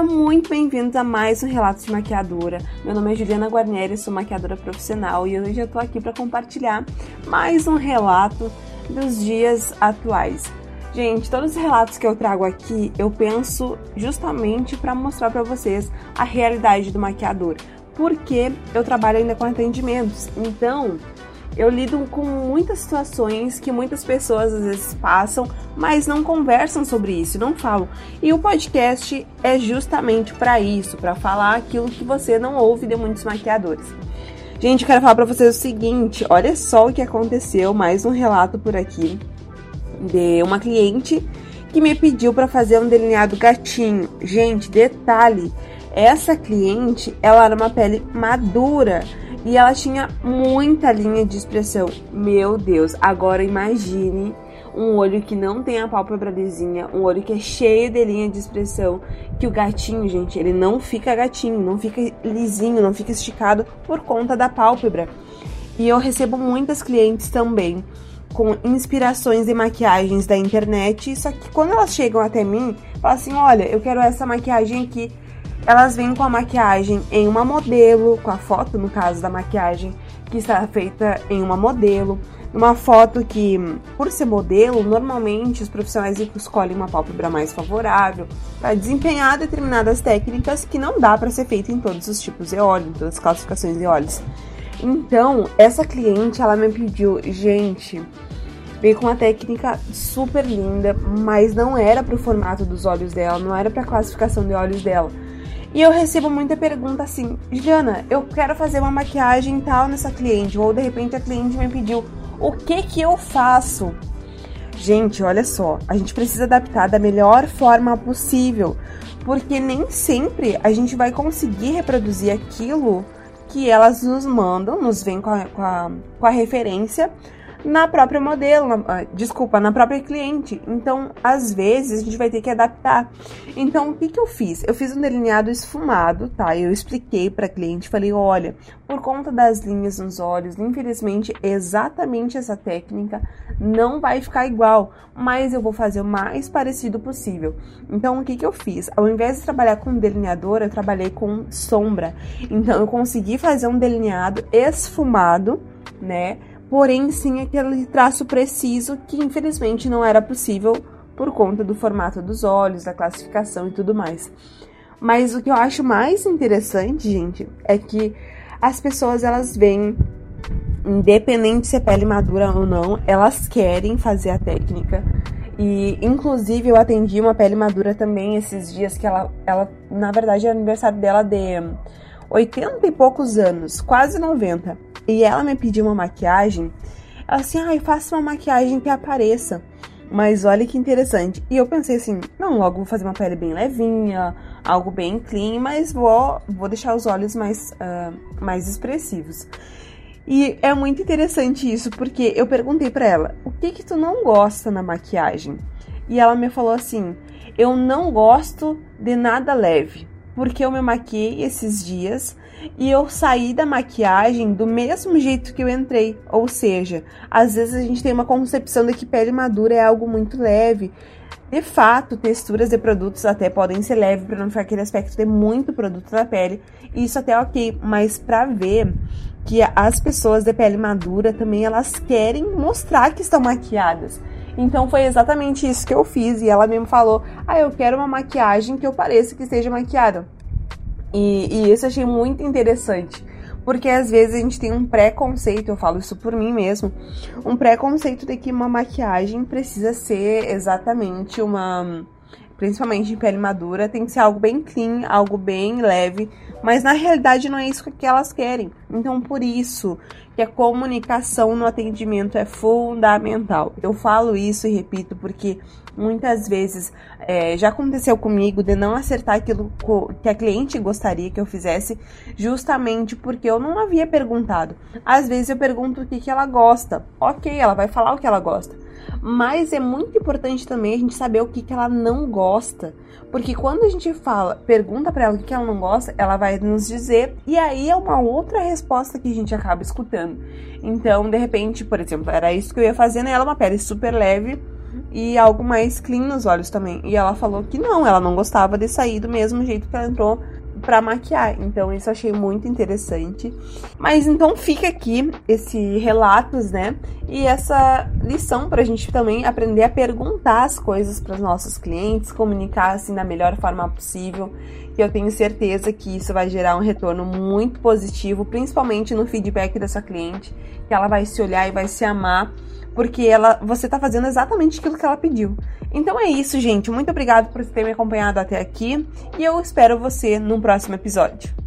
Sejam muito bem-vindos a mais um Relatos de Maquiadora. Meu nome é Juliana Guarnieri, sou maquiadora profissional e hoje eu tô aqui para compartilhar mais um relato dos dias atuais. Gente, todos os relatos que eu trago aqui, eu penso justamente para mostrar para vocês a realidade do maquiador, porque eu trabalho ainda com atendimentos. Então, eu lido com muitas situações que muitas pessoas às vezes passam, mas não conversam sobre isso, não falam. E o podcast é justamente para isso, para falar aquilo que você não ouve de muitos maquiadores. Gente, quero falar para vocês o seguinte, olha só o que aconteceu, mais um relato por aqui de uma cliente que me pediu para fazer um delineado gatinho. Gente, detalhe, essa cliente, ela era uma pele madura e ela tinha muita linha de expressão. Meu Deus, agora imagine um olho que não tem a pálpebra lisinha, um olho que é cheio de linha de expressão, que o gatinho, gente, ele não fica gatinho, não fica lisinho, não fica esticado por conta da pálpebra. E eu recebo muitas clientes também com inspirações e maquiagens da internet, só que quando elas chegam até mim, falam assim: "Olha, eu quero essa maquiagem aqui elas vêm com a maquiagem em uma modelo, com a foto, no caso da maquiagem, que está feita em uma modelo. Uma foto que, por ser modelo, normalmente os profissionais escolhem uma pálpebra mais favorável para desempenhar determinadas técnicas que não dá para ser feita em todos os tipos de óleo, em todas as classificações de óleos. Então, essa cliente, ela me pediu, gente, veio com uma técnica super linda, mas não era para o formato dos olhos dela, não era para a classificação de olhos dela. E eu recebo muita pergunta assim: Juliana, eu quero fazer uma maquiagem tal nessa cliente, ou de repente a cliente me pediu o que que eu faço. Gente, olha só, a gente precisa adaptar da melhor forma possível, porque nem sempre a gente vai conseguir reproduzir aquilo que elas nos mandam, nos vem com a, com a, com a referência na própria modelo, na, ah, desculpa, na própria cliente. Então, às vezes, a gente vai ter que adaptar. Então, o que, que eu fiz? Eu fiz um delineado esfumado, tá? Eu expliquei para a cliente, falei, olha, por conta das linhas nos olhos, infelizmente, exatamente essa técnica não vai ficar igual, mas eu vou fazer o mais parecido possível. Então, o que, que eu fiz? Ao invés de trabalhar com delineador, eu trabalhei com sombra. Então, eu consegui fazer um delineado esfumado, né? Porém sim aquele traço preciso que infelizmente não era possível por conta do formato dos olhos, da classificação e tudo mais. Mas o que eu acho mais interessante, gente, é que as pessoas elas vêm independente se é pele madura ou não, elas querem fazer a técnica. E inclusive eu atendi uma pele madura também esses dias que ela ela na verdade é aniversário dela de 80 e poucos anos, quase 90. E ela me pediu uma maquiagem. Ela assim, ai, faça uma maquiagem que apareça. Mas olha que interessante. E eu pensei assim, não, logo vou fazer uma pele bem levinha, algo bem clean, mas vou, vou deixar os olhos mais, uh, mais expressivos. E é muito interessante isso, porque eu perguntei para ela, o que que tu não gosta na maquiagem? E ela me falou assim, eu não gosto de nada leve porque eu me maquiei esses dias e eu saí da maquiagem do mesmo jeito que eu entrei. Ou seja, às vezes a gente tem uma concepção de que pele madura é algo muito leve. De fato, texturas de produtos até podem ser leves para não ficar aquele aspecto de muito produto na pele. Isso até é ok, mas para ver que as pessoas de pele madura também elas querem mostrar que estão maquiadas. Então foi exatamente isso que eu fiz e ela mesmo falou: "Ah, eu quero uma maquiagem que eu pareça que esteja maquiada". E, e isso eu achei muito interessante, porque às vezes a gente tem um preconceito, eu falo isso por mim mesmo, um preconceito de que uma maquiagem precisa ser exatamente uma principalmente em pele madura, tem que ser algo bem clean, algo bem leve, mas na realidade não é isso que elas querem. Então, por isso que a comunicação no atendimento é fundamental. Eu falo isso e repito porque muitas vezes é, já aconteceu comigo de não acertar aquilo que a cliente gostaria que eu fizesse, justamente porque eu não havia perguntado. Às vezes eu pergunto o que, que ela gosta. Ok, ela vai falar o que ela gosta mas é muito importante também a gente saber o que, que ela não gosta. Porque quando a gente fala, pergunta para ela o que, que ela não gosta, ela vai nos dizer, e aí é uma outra resposta que a gente acaba escutando. Então, de repente, por exemplo, era isso que eu ia fazer nela, uma pele super leve, e algo mais clean nos olhos também. E ela falou que não, ela não gostava de sair do mesmo jeito que ela entrou para maquiar. Então isso eu achei muito interessante. Mas então fica aqui esse relatos, né? E essa lição para a gente também aprender a perguntar as coisas para os nossos clientes, comunicar assim da melhor forma possível. E eu tenho certeza que isso vai gerar um retorno muito positivo, principalmente no feedback dessa cliente, que ela vai se olhar e vai se amar porque ela, você tá fazendo exatamente aquilo que ela pediu. Então é isso, gente. Muito obrigado por ter me acompanhado até aqui e eu espero você num próximo episódio.